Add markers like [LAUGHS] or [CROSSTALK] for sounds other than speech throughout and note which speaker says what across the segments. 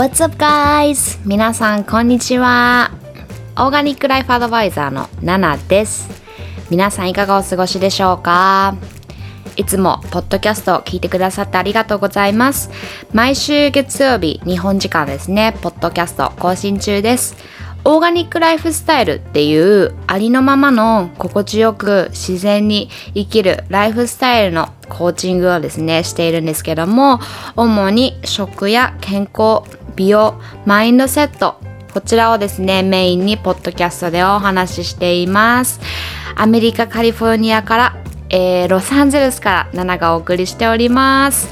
Speaker 1: What's up guys? 皆さんこんにちは。オーガニックライフアドバイザーのナナです。皆さんいかがお過ごしでしょうか？いつもポッドキャストを聞いてくださってありがとうございます。毎週月曜日、日本時間ですね、ポッドキャスト更新中です。オーガニックライフスタイルっていうありのままの心地よく自然に生きるライフスタイルのコーチングをですねしているんですけども主に食や健康美容マインドセットこちらをですねメインにポッドキャストでお話ししていますアメリカカリフォルニアから、えー、ロサンゼルスから7がお送りしております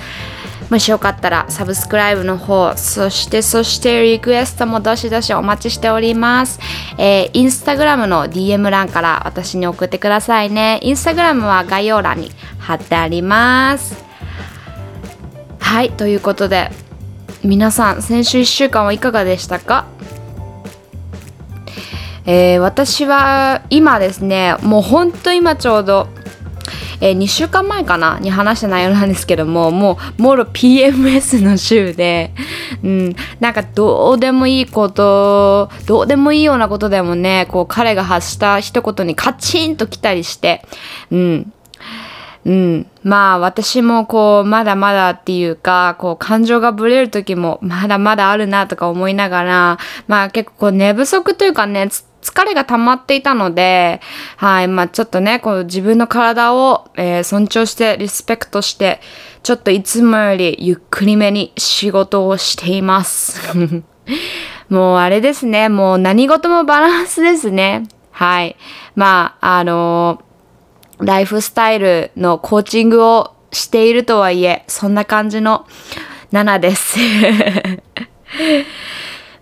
Speaker 1: もしよかったらサブスクライブの方、そしてそしてリクエストもどしどしお待ちしております。えー、インスタグラムの DM 欄から私に送ってくださいね。インスタグラムは概要欄に貼ってあります。はい、ということで、皆さん、先週1週間はいかがでしたか？えー、私は今ですね、もうほんと今ちょうどえー、2週間前かな？に話した内容なんですけどももうもろ PMS の週で、うん、なんかどうでもいいことどうでもいいようなことでもねこう彼が発した一言にカチンときたりしてうん。うん。まあ私もこうまだまだっていうかこう感情がぶれる時もまだまだあるなとか思いながらまあ結構こう寝不足というかね疲れが溜まっていたので、はい、まあちょっとね、こう自分の体を、えー、尊重して、リスペクトして、ちょっといつもよりゆっくりめに仕事をしています。[LAUGHS] もうあれですね、もう何事もバランスですね。はい。まあ、あのー、ライフスタイルのコーチングをしているとはいえ、そんな感じの7です。[LAUGHS]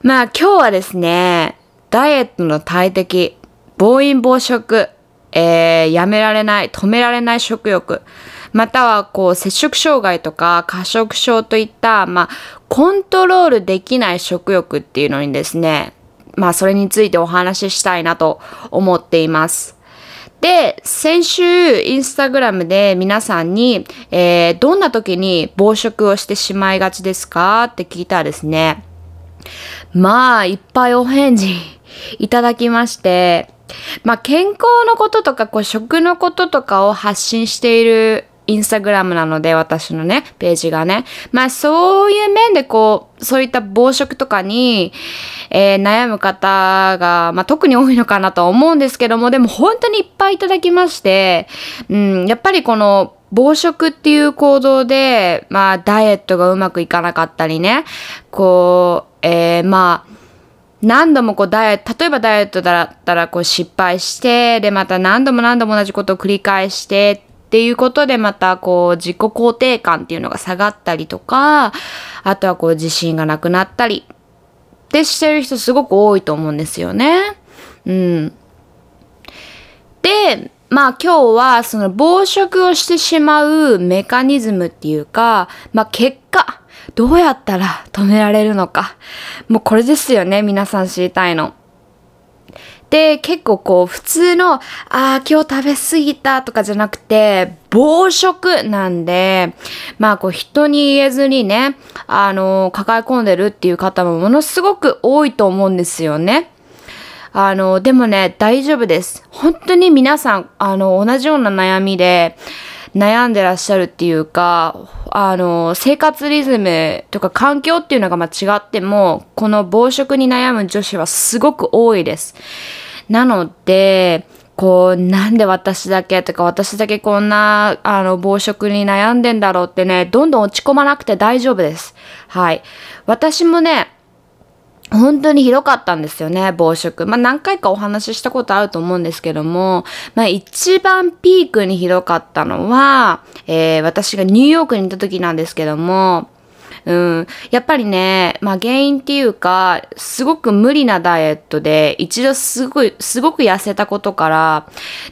Speaker 1: まあ今日はですね、ダイエットの大敵、暴飲暴食、えー、やめられない、止められない食欲、またはこう摂食障害とか過食症といった、まあ、コントロールできない食欲っていうのにですね、まあそれについてお話ししたいなと思っています。で、先週インスタグラムで皆さんに、えー、どんな時に暴食をしてしまいがちですかって聞いたらですね、まあいっぱいお返事 [LAUGHS] いただきまして、まあ、健康のこととか、こう、食のこととかを発信しているインスタグラムなので、私のね、ページがね。まあ、そういう面で、こう、そういった暴食とかに、えー、悩む方が、まあ、特に多いのかなと思うんですけども、でも本当にいっぱいいただきまして、うん、やっぱりこの、暴食っていう行動で、まあ、ダイエットがうまくいかなかったりね、こう、えー、まあ、何度もこうダイエット、例えばダイエットだったらこう失敗して、でまた何度も何度も同じことを繰り返してっていうことでまたこう自己肯定感っていうのが下がったりとか、あとはこう自信がなくなったりってしてる人すごく多いと思うんですよね。うん。で、まあ今日はその暴食をしてしまうメカニズムっていうか、まあ結果、どうやったら止められるのか。もうこれですよね、皆さん知りたいの。で、結構こう、普通の、ああ、今日食べ過ぎたとかじゃなくて、暴食なんで、まあこう、人に言えずにね、あの、抱え込んでるっていう方もものすごく多いと思うんですよね。あの、でもね、大丈夫です。本当に皆さん、あの、同じような悩みで、悩んでらっしゃるっていうか、あの、生活リズムとか環境っていうのが間違っても、この暴食に悩む女子はすごく多いです。なので、こう、なんで私だけとか、私だけこんな、あの、暴食に悩んでんだろうってね、どんどん落ち込まなくて大丈夫です。はい。私もね、本当にひどかったんですよね、暴食。まあ何回かお話ししたことあると思うんですけども、まあ一番ピークにひどかったのは、えー、私がニューヨークにいた時なんですけども、うん、やっぱりね、まあ原因っていうか、すごく無理なダイエットで、一度すごい、すごく痩せたことから、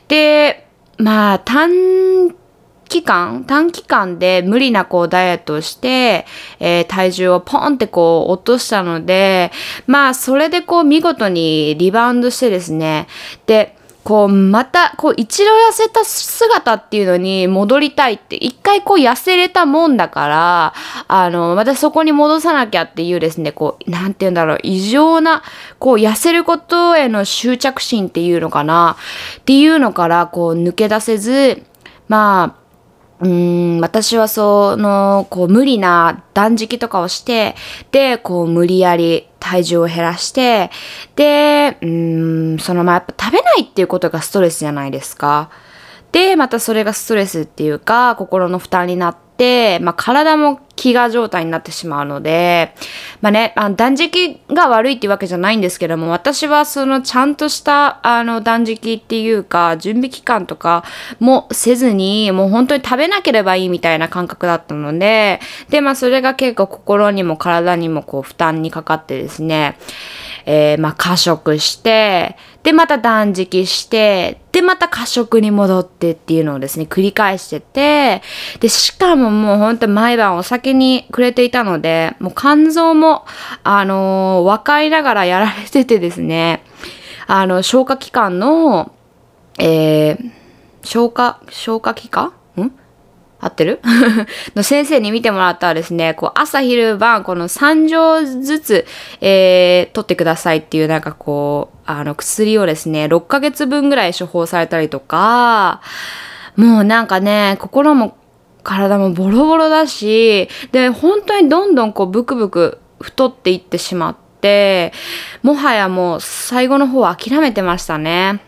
Speaker 1: で、まあ短期間、短期間で無理なこうダイエットをして、えー、体重をポンってこう落としたので、まあそれでこう見事にリバウンドしてですね、で、こう、また、こう、一度痩せた姿っていうのに戻りたいって、一回こう痩せれたもんだから、あの、またそこに戻さなきゃっていうですね、こう、なんて言うんだろう、異常な、こう、痩せることへの執着心っていうのかな、っていうのから、こう、抜け出せず、まあ、うん、私はその、こう無理な断食とかをして、で、こう無理やり体重を減らして、で、うん、そのまあやっぱ食べないっていうことがストレスじゃないですか。で、またそれがストレスっていうか、心の負担になって、まあ体も飢餓状態になってしまうので、まあね、あ断食が悪いっていうわけじゃないんですけども、私はそのちゃんとしたあの断食っていうか、準備期間とかもせずに、もう本当に食べなければいいみたいな感覚だったので、で、まあそれが結構心にも体にもこう負担にかかってですね、えー、まあ過食して、で、また断食して、で、また過食に戻ってっていうのをですね、繰り返してて、で、しかももうほんと毎晩お酒にくれていたので、もう肝臓も、あのー、若いながらやられててですね、あの、消化器官の、えー、消化、消化器官合ってる？[LAUGHS] の先生に見てもらったらですね、こう朝昼晩この3錠ずつ、えー、取ってくださいっていうなんかこう、あの薬をですね、6ヶ月分ぐらい処方されたりとか、もうなんかね、心も体もボロボロだし、で、本当にどんどんこうブクブク太っていってしまって、もはやもう最後の方は諦めてましたね。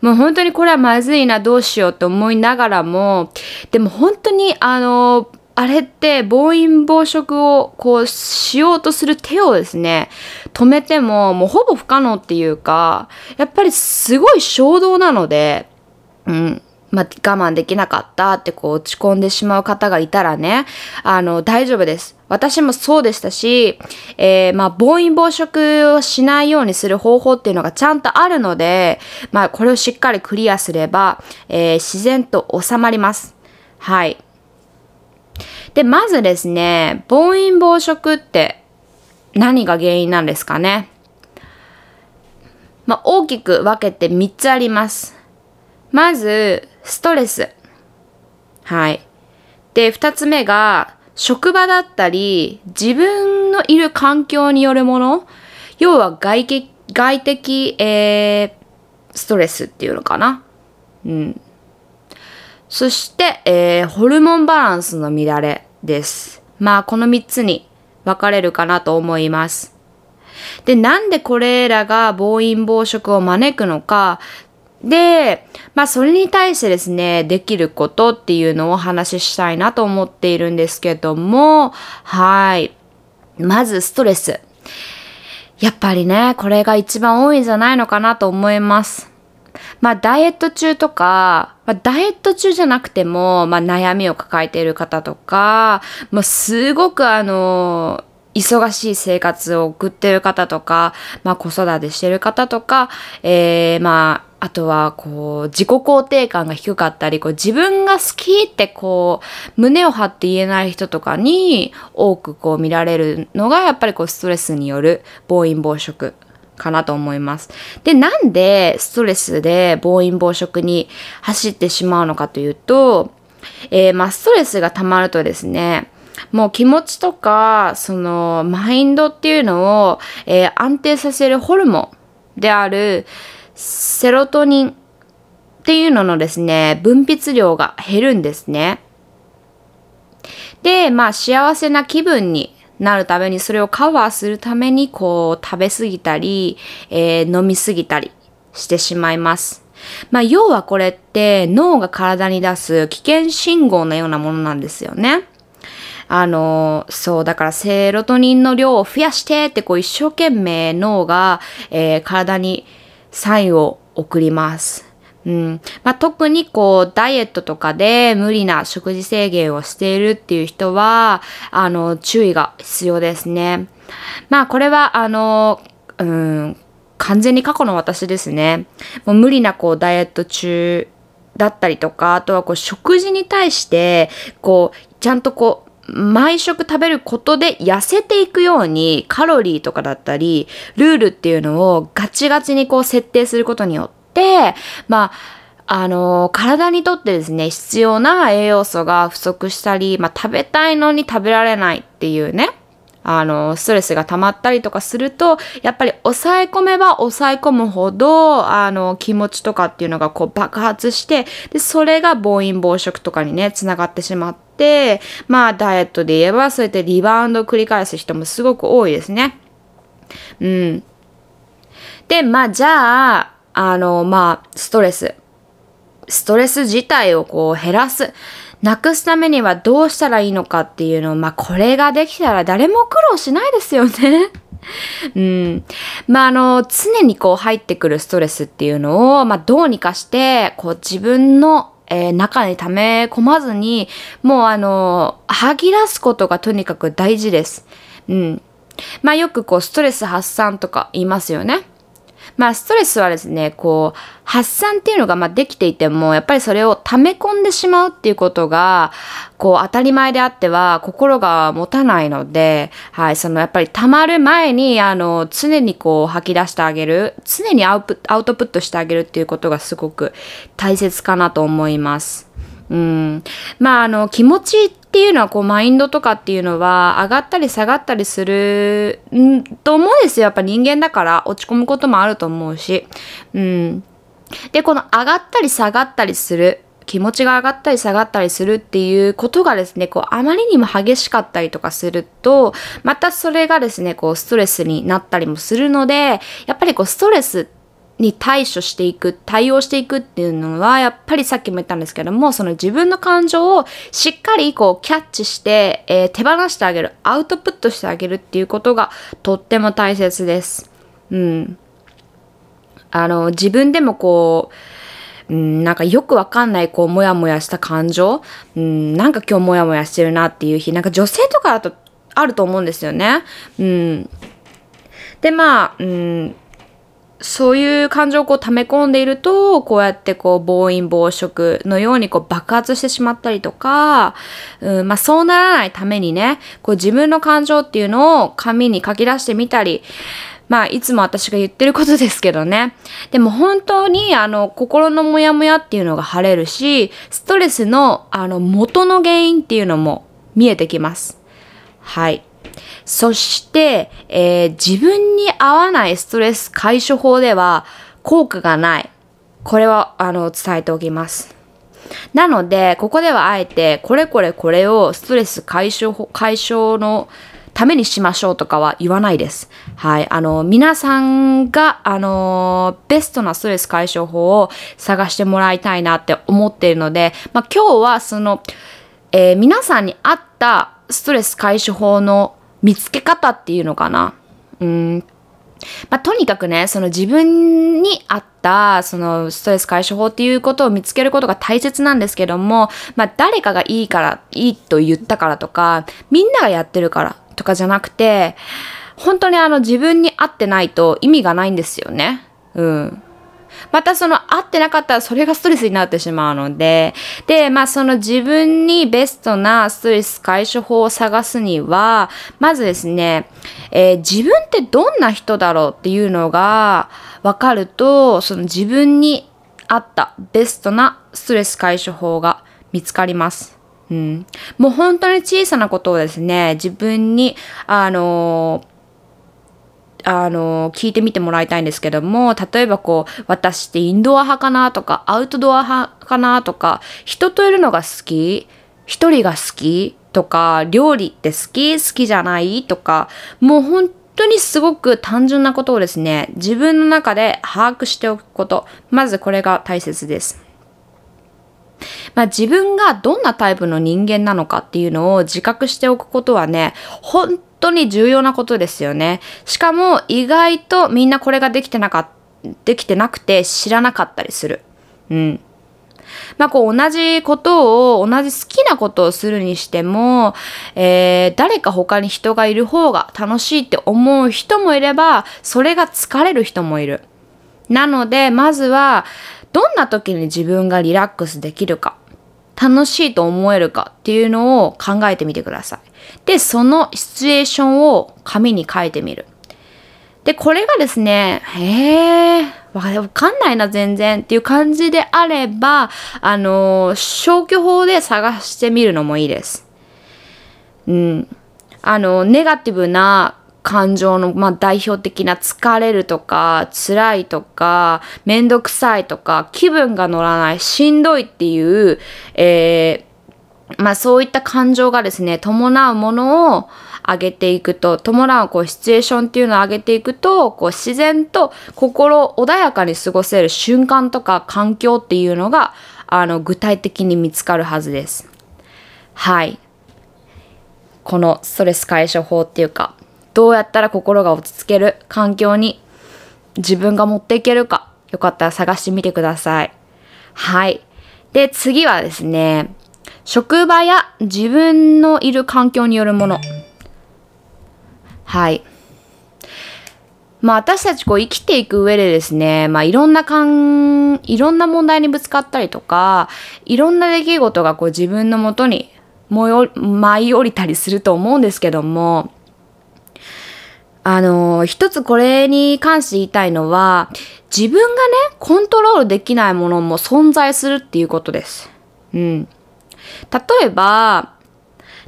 Speaker 1: もう本当にこれはまずいな、どうしようと思いながらも、でも本当にあの、あれって暴飲暴食をこうしようとする手をですね、止めてももうほぼ不可能っていうか、やっぱりすごい衝動なので、うん。まあ、我慢できなかったってこう落ち込んでしまう方がいたらね、あの、大丈夫です。私もそうでしたし、えー、まあ、暴飲暴食をしないようにする方法っていうのがちゃんとあるので、まあ、これをしっかりクリアすれば、えー、自然と収まります。はい。で、まずですね、暴飲暴食って何が原因なんですかね。まあ、大きく分けて3つあります。まず、ストレス。はい。で、二つ目が、職場だったり、自分のいる環境によるもの。要は外的、外的、えー、ストレスっていうのかな。うん。そして、えー、ホルモンバランスの乱れです。まあ、この三つに分かれるかなと思います。で、なんでこれらが暴飲暴食を招くのか、で、まあそれに対してですね、できることっていうのをお話ししたいなと思っているんですけども、はい。まずストレス。やっぱりね、これが一番多いんじゃないのかなと思います。まあダイエット中とか、まあ、ダイエット中じゃなくても、まあ悩みを抱えている方とか、まあすごくあの、忙しい生活を送ってる方とか、まあ子育てしてる方とか、えー、まああとは、こう、自己肯定感が低かったり、こう、自分が好きってこう、胸を張って言えない人とかに多くこう見られるのが、やっぱりこう、ストレスによる暴飲暴食かなと思います。で、なんでストレスで暴飲暴食に走ってしまうのかというと、えー、まあ、ストレスが溜まるとですね、もう気持ちとか、その、マインドっていうのを、えー、安定させるホルモンである、セロトニンっていうののですね、分泌量が減るんですね。で、まあ幸せな気分になるために、それをカバーするために、こう食べ過ぎたり、えー、飲み過ぎたりしてしまいます。まあ要はこれって脳が体に出す危険信号のようなものなんですよね。あの、そう、だからセロトニンの量を増やしてってこう一生懸命脳が、えー、体にサインを送ります。うんまあ、特にこうダイエットとかで無理な食事制限をしているっていう人はあの注意が必要ですね。まあこれはあの、うん、完全に過去の私ですね。もう無理なこうダイエット中だったりとかあとはこう食事に対してこうちゃんとこう毎食食べることで痩せていくようにカロリーとかだったりルールっていうのをガチガチにこう設定することによって、まあ、あの、体にとってですね、必要な栄養素が不足したり、まあ、食べたいのに食べられないっていうね、あの、ストレスが溜まったりとかすると、やっぱり抑え込めば抑え込むほど、あの、気持ちとかっていうのがこう爆発して、で、それが暴飲暴食とかにね、つながってしまって、まあ、ダイエットで言えば、そうやってリバウンドを繰り返す人もすごく多いですね。うん。で、まあ、じゃあ、あの、まあ、ストレス。ストレス自体をこう減らす。なくすためにはどうしたらいいのかっていうのを、まあ、これができたら誰も苦労しないですよね。[LAUGHS] うん。まあ、あの、常にこう入ってくるストレスっていうのを、まあ、どうにかして、こう自分の、えー、中に溜め込まずに、もうあの、吐き出すことがとにかく大事です。うん。まあ、よくこう、ストレス発散とか言いますよね。まあストレスはですね、こう発散っていうのがまあできていても、やっぱりそれを溜め込んでしまうっていうことが、こう当たり前であっては心が持たないので、はい、そのやっぱり溜まる前に、あの、常にこう吐き出してあげる、常にアウアウトプットしてあげるっていうことがすごく大切かなと思います。うん。まあ、あの、気持ちっていうのは、こう、マインドとかっていうのは、上がったり下がったりする、んと思うんですよ。やっぱ人間だから、落ち込むこともあると思うし。うん。で、この上がったり下がったりする。気持ちが上がったり下がったりするっていうことがですね、こう、あまりにも激しかったりとかすると、またそれがですね、こう、ストレスになったりもするので、やっぱりこう、ストレスってに対処していく、対応していくっていうのは、やっぱりさっきも言ったんですけども、その自分の感情をしっかりこうキャッチして、えー、手放してあげる、アウトプットしてあげるっていうことがとっても大切です。うん。あの、自分でもこう、うん、なんかよくわかんない、こう、もやもやした感情、うん、なんか今日もやもやしてるなっていう日、なんか女性とかだとあると思うんですよね。うん。で、まあ、うん、そういう感情をこう溜め込んでいると、こうやってこう暴飲暴食のようにこう爆発してしまったりとか、うん、まあそうならないためにね、こう自分の感情っていうのを紙に書き出してみたり、まあいつも私が言ってることですけどね。でも本当にあの心のモヤモヤっていうのが晴れるし、ストレスのあの元の原因っていうのも見えてきます。はい。そして、えー、自分に合わないストレス解消法では効果がない。これは、あの、伝えておきます。なので、ここではあえて、これこれこれをストレス解消、解消のためにしましょうとかは言わないです。はい。あの、皆さんが、あの、ベストなストレス解消法を探してもらいたいなって思っているので、まあ、今日はその、えー、皆さんに合ったストレス解消法の見つけ方っていうのかな？うん。まあ、とにかくね、その自分に合った、そのストレス解消法っていうことを見つけることが大切なんですけども、まあ、誰かがいいから、いいと言ったからとか、みんながやってるからとかじゃなくて、本当にあの自分に合ってないと意味がないんですよね。うん。またその合ってなかったらそれがストレスになってしまうので、で、まあその自分にベストなストレス解消法を探すには、まずですね、えー、自分ってどんな人だろうっていうのが分かると、その自分に合ったベストなストレス解消法が見つかります。うん、もう本当に小さなことをですね、自分に、あのーあの、聞いてみてもらいたいんですけども、例えばこう、私ってインドア派かなとか、アウトドア派かなとか、人といるのが好き一人が好きとか、料理って好き好きじゃないとか、もう本当にすごく単純なことをですね、自分の中で把握しておくこと。まずこれが大切です。まあ、自分がどんなタイプの人間なのかっていうのを自覚しておくことはね、本当に重要なことですよね。しかも意外とみんなこれができてなかできてなくて知らなかったりする。うん。まあこう同じことを、同じ好きなことをするにしても、えー、誰か他に人がいる方が楽しいって思う人もいれば、それが疲れる人もいる。なので、まずは、どんな時に自分がリラックスできるか。楽しいと思えるかっていうのを考えてみてください。で、そのシチュエーションを紙に書いてみる。で、これがですね、へえ、わかんないな、全然っていう感じであれば、あの、消去法で探してみるのもいいです。うん。あの、ネガティブな感情の、まあ、代表的な疲れるとか、辛いとか、めんどくさいとか、気分が乗らない、しんどいっていう、えー、まあそういった感情がですね、伴うものを上げていくと、伴うこうシチュエーションっていうのを上げていくと、こう自然と心穏やかに過ごせる瞬間とか環境っていうのが、あの、具体的に見つかるはずです。はい。このストレス解消法っていうか、どうやったら心が落ち着ける環境に自分が持っていけるか、よかったら探してみてください。はい。で、次はですね、職場や自分のいる環境によるもの。はい。まあ私たちこう生きていく上でですね、まあいろんなかん、いろんな問題にぶつかったりとか、いろんな出来事がこう自分のもとに舞い降りたりすると思うんですけども、あの、一つこれに関して言いたいのは、自分がね、コントロールできないものも存在するっていうことです。うん。例えば、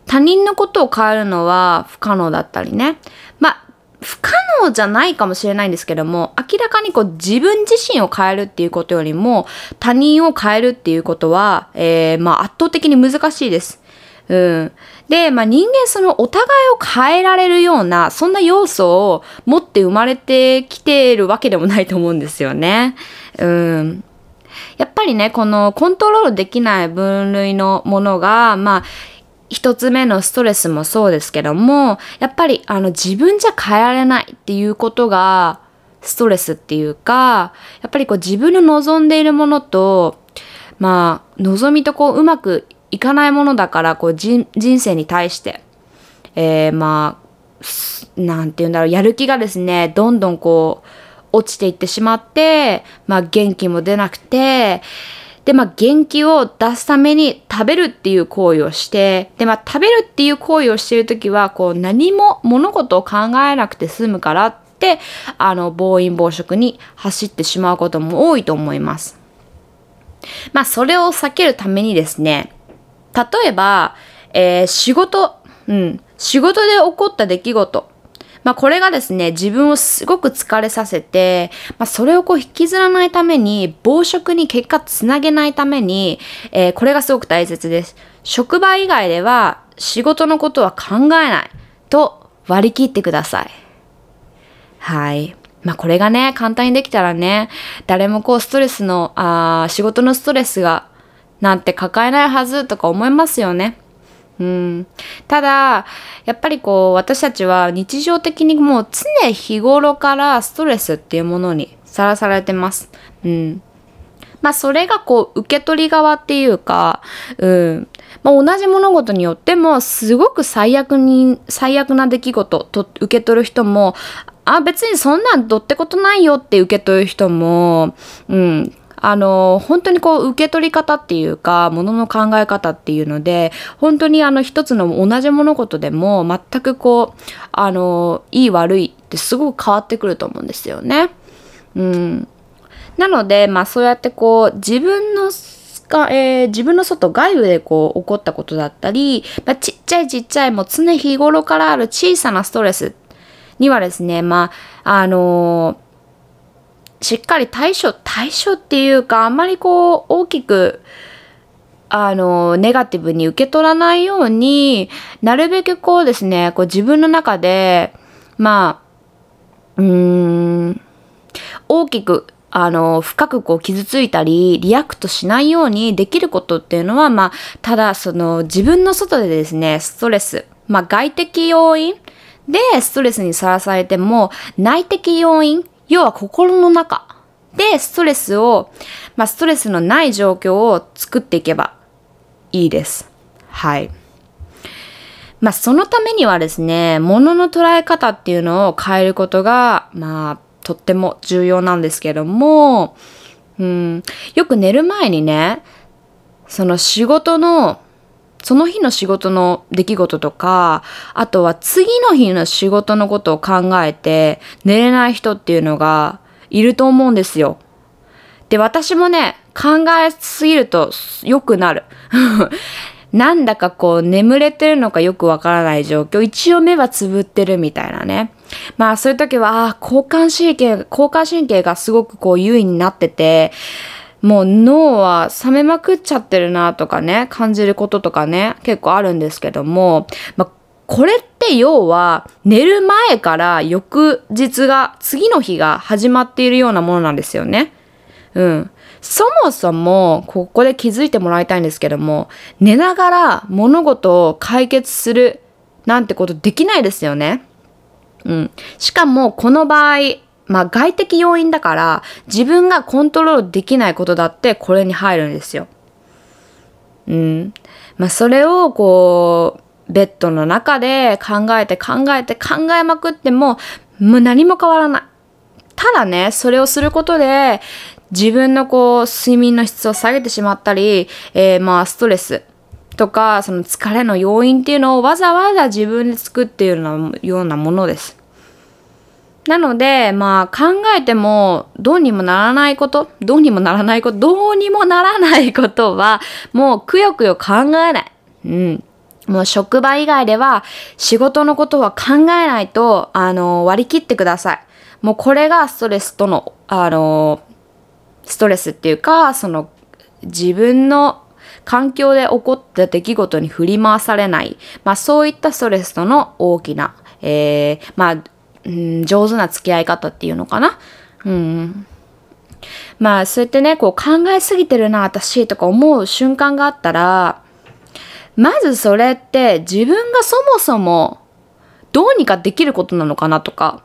Speaker 1: 他人のことを変えるのは不可能だったりね。まあ、不可能じゃないかもしれないんですけども、明らかにこう自分自身を変えるっていうことよりも、他人を変えるっていうことは、えー、まあ圧倒的に難しいです。うん。で、まあ人間そのお互いを変えられるような、そんな要素を持って生まれてきているわけでもないと思うんですよね。うん。やっぱりね、このコントロールできない分類のものが、まあ、一つ目のストレスもそうですけども、やっぱりあの自分じゃ変えられないっていうことがストレスっていうか、やっぱりこう自分の望んでいるものと、まあ、望みとこううまくいかないものだから、こう人生に対して、えー、まあ、なんて言うんだろう、やる気がですね、どんどんこう、落ちていってしまって、まあ元気も出なくて、で、まあ元気を出すために食べるっていう行為をして、で、まあ食べるっていう行為をしているときは、こう何も物事を考えなくて済むからって、あの、暴飲暴食に走ってしまうことも多いと思います。まあそれを避けるためにですね、例えば、えー、仕事、うん、仕事で起こった出来事。まあこれがですね、自分をすごく疲れさせて、まあそれをこう引きずらないために、暴食に結果つなげないために、えー、これがすごく大切です。職場以外では仕事のことは考えないと割り切ってください。はい。まあこれがね、簡単にできたらね、誰もこうストレスの、あ仕事のストレスがなんて抱えないはずとか思いますよね。うん、ただ、やっぱりこう、私たちは日常的にもう常日頃からストレスっていうものにさらされてます。うん。まあ、それがこう、受け取り側っていうか、うん。まあ、同じ物事によっても、すごく最悪に、最悪な出来事と受け取る人も、あ、別にそんなんどってことないよって受け取る人も、うん、あの、本当にこう、受け取り方っていうか、ものの考え方っていうので、本当にあの、一つの同じ物事でも、全くこう、あの、いい悪いってすごく変わってくると思うんですよね。うん。なので、まあそうやってこう、自分のが、えー、自分の外、外部でこう起こったことだったり、まあ、ちっちゃいちっちゃいもう常日頃からある小さなストレスにはですね、まあ、あのーしっかり対処、対処っていうか、あんまりこう、大きく、あの、ネガティブに受け取らないように、なるべくこうですね、こう自分の中で、まあ、うーん、大きく、あの、深くこう傷ついたり、 react しないようにできることっていうのは、まあ、ただその自分の外でですね、ストレス、まあ外的要因でストレスにさらされても、内的要因、要は心の中でストレスを、まあ、ストレスのない状況を作っていけばいいです。はい。まあ、そのためにはですね、物の捉え方っていうのを変えることが、まあ、とっても重要なんですけども、うん、よく寝る前にね、その仕事のその日の仕事の出来事とか、あとは次の日の仕事のことを考えて寝れない人っていうのがいると思うんですよ。で、私もね、考えすぎると良くなる。[LAUGHS] なんだかこう眠れてるのかよくわからない状況。一応目はつぶってるみたいなね。まあそういう時は、あ交感神経、交感神経がすごくこう優位になってて、もう脳は冷めまくっちゃってるなとかね、感じることとかね、結構あるんですけども、まあこれって要は寝る前から翌日が、次の日が始まっているようなものなんですよね。うん。そもそも、ここで気づいてもらいたいんですけども、寝ながら物事を解決するなんてことできないですよね。うん。しかも、この場合、まあ外的要因だから、自分がコントロールできないことだってこれに入るんですよ。うん。まあそれをこう、ベッドの中で考えて考えて考えまくっても、もう何も変わらない。ただね、それをすることで、自分のこう、睡眠の質を下げてしまったり、えー、まあ、ストレスとか、その疲れの要因っていうのをわざわざ自分で作っているようなものです。なので、まあ考えてもどうにもならないこと、どうにもならないこと、どうにもならないことはもうくよくよ考えない。うん。もう職場以外では仕事のことは考えないと、あの、割り切ってください。もうこれがストレスとの、あの、ストレスっていうか、その自分の環境で起こった出来事に振り回されない、まあそういったストレスとの大きな、えー、まあ、うん、上手な付き合い方っていうのかな？うん。まあそうやってね、こう考えすぎてるな、私とか思う瞬間があったら、まずそれって自分がそもそもどうにかできることなのかなとか、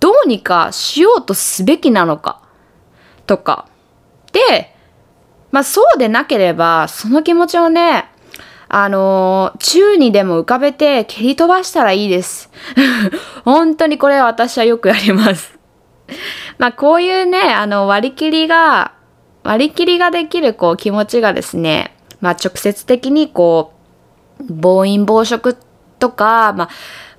Speaker 1: どうにかしようとすべきなのかとか。で、まあそうでなければ、その気持ちをね、あのー、宙にでも浮かべて蹴り飛ばしたらいいです。[LAUGHS] 本当にこれ私はよくやります。まあこういうね、あの割り切りが、割り切りができるこう気持ちがですね、まあ直接的にこう、暴飲暴食とか、まあ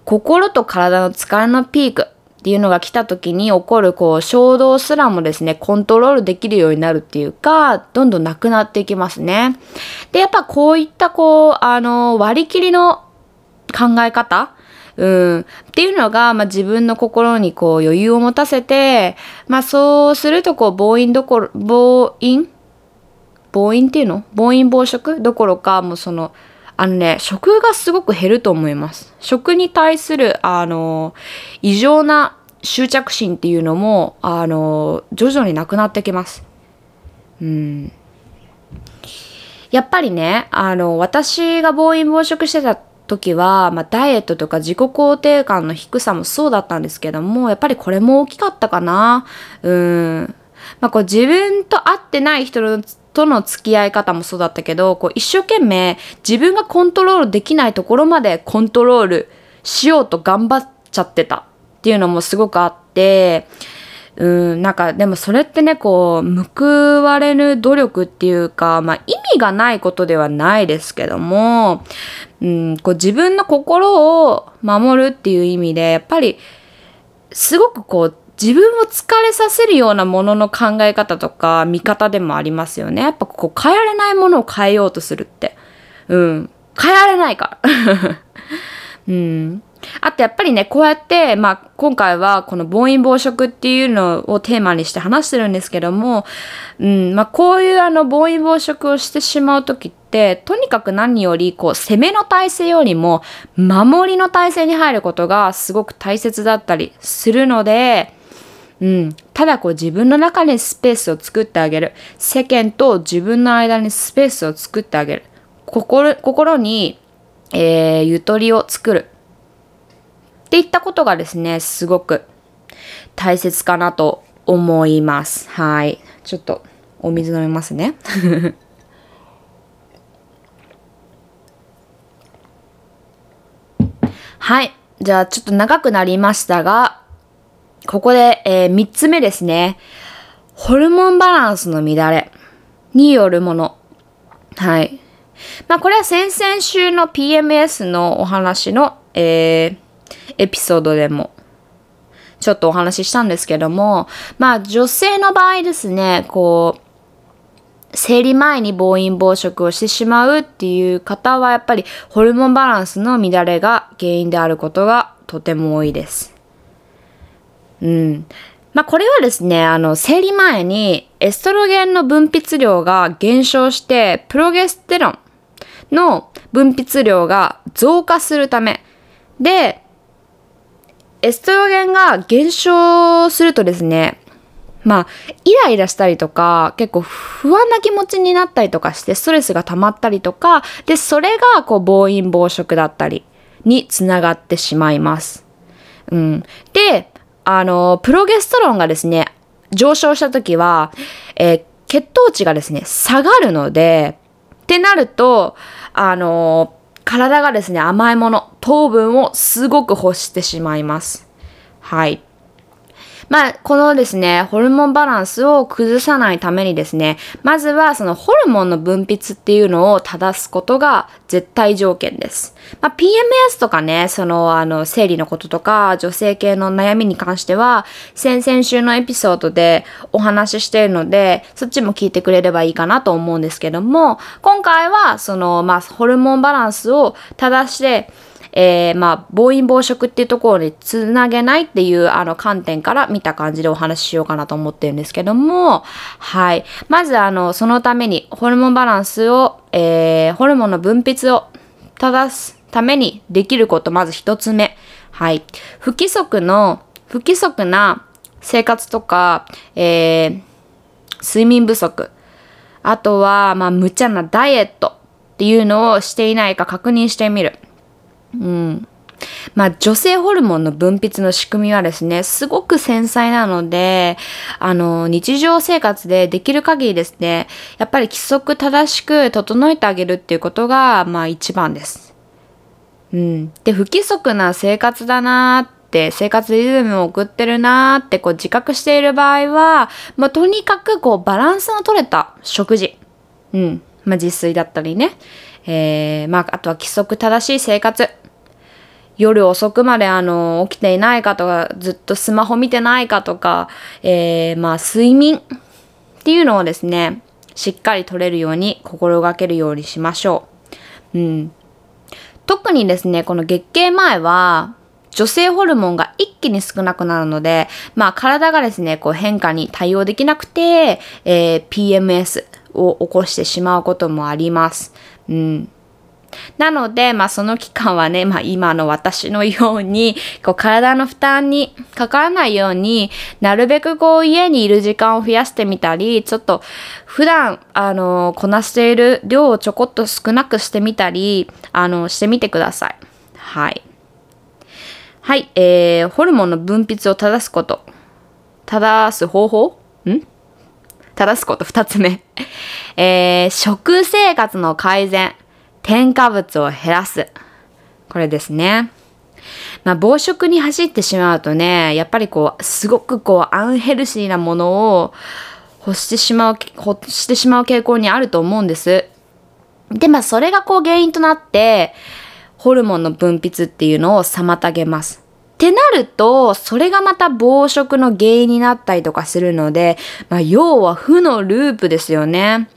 Speaker 1: 心と体の疲れのピーク、っていうのが来た時に起こるこう衝動すらもですね、コントロールできるようになるっていうか、どんどんなくなっていきますね。で、やっぱこういったこう、あの、割り切りの考え方うん。っていうのが、まあ、自分の心にこう余裕を持たせて、まあそうするとこう暴飲どころ、暴飲？暴飲っていうの？暴飲暴食どころか、もうその、あのね、食がすごく減ると思います。食に対する、あの、異常な執着心っていうのも、あの、徐々になくなってきます。うん。やっぱりね、あの、私が暴飲暴食してた時は、まあ、ダイエットとか自己肯定感の低さもそうだったんですけども、やっぱりこれも大きかったかな。うん。まあ、こう自分と合ってない人のとの付き合い方もそうだったけど、こう一生懸命自分がコントロールできないところまでコントロールしようと頑張っちゃってたっていうのもすごくあって、うん、なんかでもそれってね、こう、報われぬ努力っていうか、まあ意味がないことではないですけども、うん、こう自分の心を守るっていう意味で、やっぱりすごくこう自分を疲れさせるようなものの考え方とか見方でもありますよね。やっぱこう変えられないものを変えようとするって。うん。変えられないから。[LAUGHS] うん。あとやっぱりね、こうやって、まあ今回はこの暴飲暴食っていうのをテーマにして話してるんですけども、うん、まあこういうあの暴飲暴食をしてしまう時って、とにかく何よりこう攻めの体制よりも守りの体制に入ることがすごく大切だったりするので、うん。ただこう自分の中にスペースを作ってあげる。世間と自分の間にスペースを作ってあげる。心、心に、えー、ゆとりを作る。っていったことがですね、すごく大切かなと思います。はい。ちょっとお水飲みますね。[LAUGHS] はい。じゃあちょっと長くなりましたが、ここで、えー、3つ目ですね。ホルモンバランスの乱れによるもの。はい。まあこれは先々週の PMS のお話の、えー、エピソードでもちょっとお話ししたんですけども、まあ女性の場合ですね、こう、生理前に暴飲暴食をしてしまうっていう方はやっぱりホルモンバランスの乱れが原因であることがとても多いです。うん。まあこれはですね、あの生理前にエストロゲンの分泌量が減少してプロゲステロンの分泌量が増加するためで、エストロゲンが減少するとですね、まあ、イライラしたりとか、結構不安な気持ちになったりとかして、ストレスが溜まったりとか、で、それが、こう、暴飲暴食だったりにつながってしまいます。うん。で、あの、プロゲストロンがですね、上昇した時は、えー、血糖値がですね、下がるので、ってなると、あの、体がですね、甘いもの、糖分をすごく欲してしまいます。はい。まあ、このですね、ホルモンバランスを崩さないためにですね、まずはそのホルモンの分泌っていうのを正すことが絶対条件です。まあ、PMS とかね、その、あの、生理のこととか、女性系の悩みに関しては、先々週のエピソードでお話ししているので、そっちも聞いてくれればいいかなと思うんですけども、今回は、その、まあ、ホルモンバランスを正して、えー、まあ、暴飲暴食っていうところにつなげないっていうあの観点から見た感じでお話ししようかなと思ってるんですけども、はい。まずあの、そのためにホルモンバランスを、えー、ホルモンの分泌を正すためにできること、まず一つ目。はい。不規則の、不規則な生活とか、えー、睡眠不足。あとは、まあ、無茶なダイエットっていうのをしていないか確認してみる。うん。まあ、女性ホルモンの分泌の仕組みはですね、すごく繊細なので、あの、日常生活でできる限りですね、やっぱり規則正しく整えてあげるっていうことが、まあ一番です。うん。で、不規則な生活だなーって、生活リズムを送ってるなーってこう自覚している場合は、まあとにかくこうバランスの取れた食事。うん。まあ自炊だったりね。えー、まああとは規則正しい生活。夜遅くまであの起きていないかとかずっとスマホ見てないかとか、えー、まあ睡眠っていうのをですねしっかり取れるように心がけるようにしましょう。うん、特にですねこの月経前は女性ホルモンが一気に少なくなるので、まあ体がですね、こう変化に対応できなくて、えー、PMS を起こしてしまうこともあります。うん。なので、まあその期間はね、まあ今の私のように、こう体の負担にかからないようになるべくこう家にいる時間を増やしてみたり、ちょっと普段、あの、こなしている量をちょこっと少なくしてみたり、あの、してみてください。はい。はい、えー、ホルモンの分泌を正すこと。正す方法？ん？正すこと二つ目。えー、食生活の改善。添加物を減らす。これですね。まあ、暴食に走ってしまうとね、やっぱりこう、すごくこう、アンヘルシーなものを欲してしまう、欲してしまう傾向にあると思うんです。で、まあ、それがこう原因となって、ホルモンの分泌っていうのを妨げます。ってなると、それがまた暴食の原因になったりとかするので、まあ、要は負のループですよね。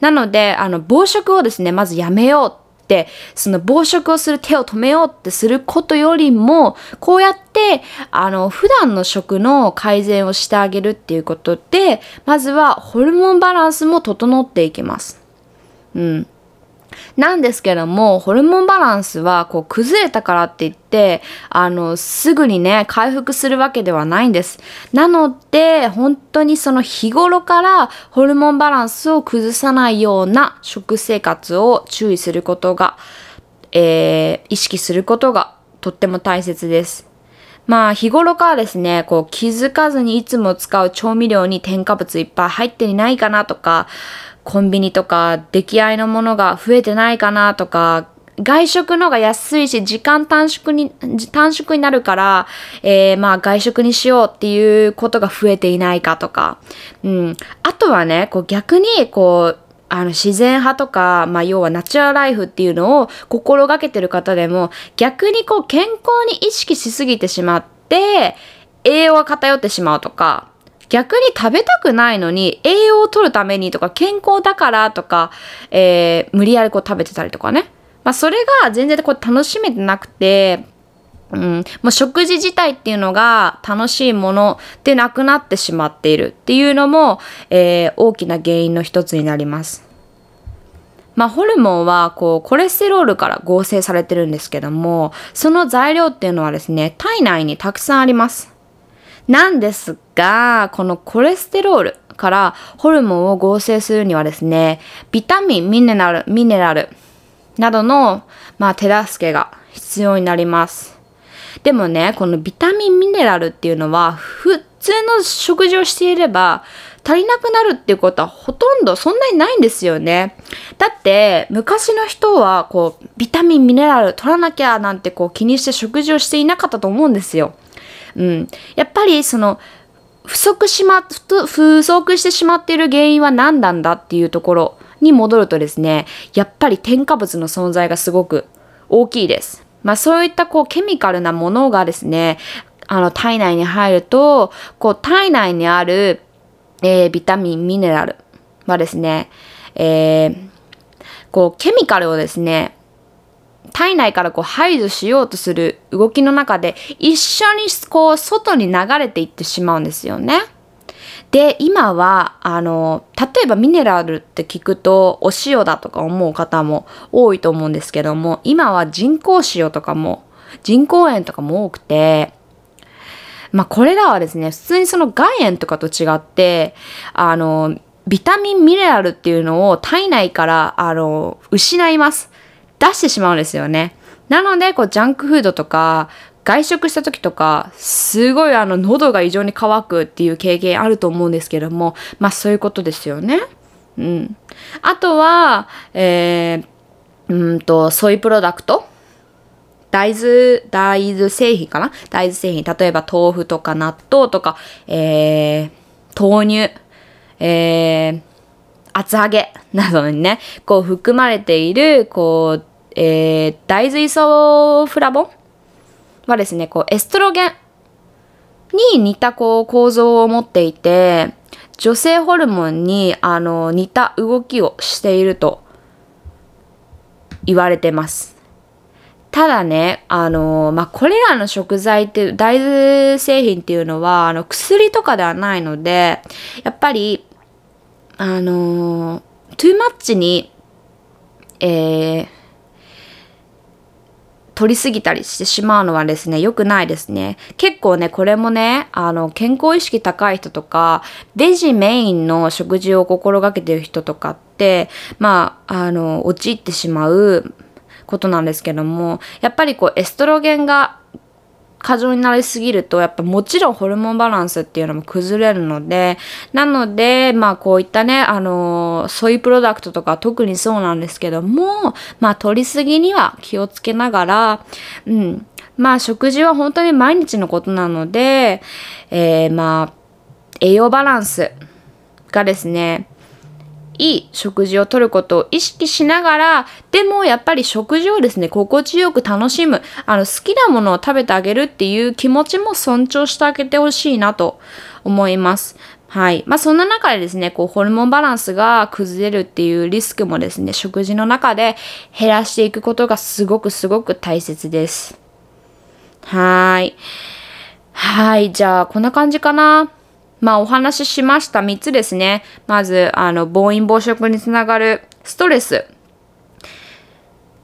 Speaker 1: なので、あの、暴食をですね、まずやめようって、その暴食をする手を止めようってすることよりも、こうやって、あの、普段の食の改善をしてあげるっていうことで、まずはホルモンバランスも整っていきます。うん。なんですけども、ホルモンバランスはこう崩れたからって言って、あの、すぐにね、回復するわけではないんです。なので、本当にその日頃からホルモンバランスを崩さないような食生活を注意することが、えー、意識することがとっても大切です。まあ日頃からですね、こう気づかずにいつも使う調味料に添加物いっぱい入っていないかなとか、コンビニとか出来合いのものが増えてないかなとか、外食のが安いし、時間短縮に、短縮になるから、えー、まあ外食にしようっていうことが増えていないかとか、うん。あとはね、こう逆に、こう、あの自然派とか、まあ要はナチュラルライフっていうのを心がけてる方でも、逆にこう健康に意識しすぎてしまって、栄養が偏ってしまうとか、逆に食べたくないのに栄養を取るためにとか健康だからとか、えー、無理やりこう食べてたりとかね。まあそれが全然こう楽しめてなくて、うん、もう食事自体っていうのが楽しいものでなくなってしまっているっていうのも、えー、大きな原因の一つになります。まあ、ホルモンはこうコレステロールから合成されてるんですけどもその材料っていうのはですね体内にたくさんあります。なんですがこのコレステロールからホルモンを合成するにはですねビタミンミネラルミネラルなどの、まあ、手助けが必要になります。でもね、このビタミンミネラルっていうのは、普通の食事をしていれば、足りなくなるっていうことはほとんどそんなにないんですよね。だって、昔の人は、こう、ビタミンミネラル取らなきゃなんてこう気にして食事をしていなかったと思うんですよ。うん。やっぱりその、不足しま、不足してしまっている原因は何なんだっていうところに戻るとですね、やっぱり添加物の存在がすごく大きいです。まあそういったこうケミカルなものがですね、あの体内に入ると、こう体内にある、えー、ビタミン、ミネラルはですね、えー、こうケミカルをですね、体内からこう排除しようとする動きの中で一緒にこう外に流れていってしまうんですよね。で、今は、あの、例えばミネラルって聞くとお塩だとか思う方も多いと思うんですけども、今は人工塩とかも、人工塩とかも多くて、まあこれらはですね、普通にその岩塩とかと違って、あの、ビタミンミネラルっていうのを体内から、あの、失います。出してしまうんですよね。なので、こう、ジャンクフードとか、外食した時とか、すごいあの喉が異常に乾くっていう経験あると思うんですけども、まあそういうことですよね。うん。あとは、えー、うんと、ソイプロダクト？大豆、大豆製品かな？大豆製品。例えば豆腐とか納豆とか、えー、豆乳、えー、厚揚げなどにね、こう含まれている、こう、えー、大豆イソフラボンはですね、こうエストロゲンに似たこう構造を持っていて、女性ホルモンにあの似た動きをしていると言われてます。ただね、あの、まあ、これらの食材っていう、大豆製品っていうのは、あの、薬とかではないので、やっぱり、あの、トゥーマッチに、えー、取りすぎたりしてしまうのはですね、良くないですね。結構ね、これもね、あの、健康意識高い人とか、ベジメインの食事を心がけてる人とかって、まあ、あの、陥ってしまうことなんですけども、やっぱりこう、エストロゲンが過剰になりすぎると、やっぱもちろんホルモンバランスっていうのも崩れるので、なので、まあこういったね、あの、ソイプロダクトとか特にそうなんですけども、まあ取りすぎには気をつけながら、うん。まあ食事は本当に毎日のことなので、えー、まあ、栄養バランスがですね、いい食事をとることを意識しながら、でもやっぱり食事をですね、心地よく楽しむ、あの、好きなものを食べてあげるっていう気持ちも尊重してあげてほしいなと思います。はい。まあそんな中でですね、こうホルモンバランスが崩れるっていうリスクもですね、食事の中で減らしていくことがすごくすごく大切です。はい。はい。じゃあ、こんな感じかな。まあお話ししました3つですね。まず、あの、暴飲暴食につながるストレス。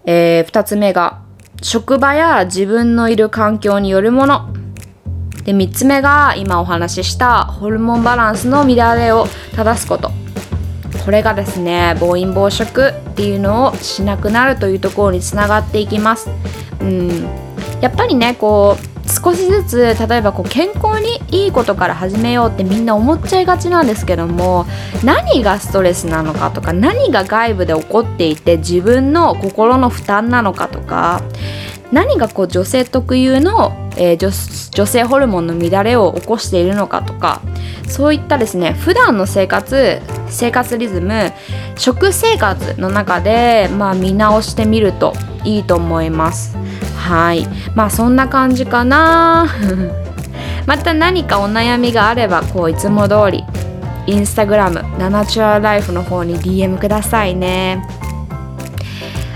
Speaker 1: えー、2つ目が、職場や自分のいる環境によるもの。で、3つ目が、今お話ししたホルモンバランスの乱れを正すこと。これがですね、暴飲暴食っていうのをしなくなるというところにつながっていきます。うん。やっぱりね、こう、少しずつ例えばこう健康にいいことから始めようってみんな思っちゃいがちなんですけども何がストレスなのかとか何が外部で起こっていて自分の心の負担なのかとか何がこう女性特有の、えー、女性ホルモンの乱れを起こしているのかとかそういったですね普段の生活生活リズム食生活の中で、まあ、見直してみるといいと思います。はい。まあそんな感じかな。[LAUGHS] また何かお悩みがあればこういつも通りインスタグラムナナチュラルライフの方に DM くださいね。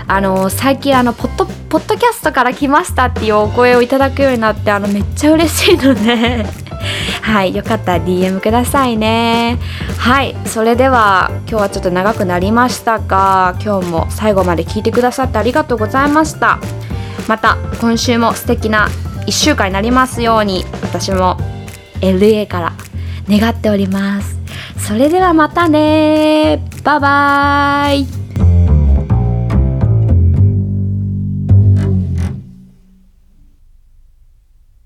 Speaker 1: あの最近あのポッドポッドキャストから来ましたっていうお声をいただくようになってあのめっちゃ嬉しいので。[LAUGHS] はいよかったら DM くださいね。はいそれでは今日はちょっと長くなりましたが今日も最後まで聞いてくださってありがとうございました。また今週も素敵な1週間になりますように私も LA から願っております。それではまたね。バイバイ。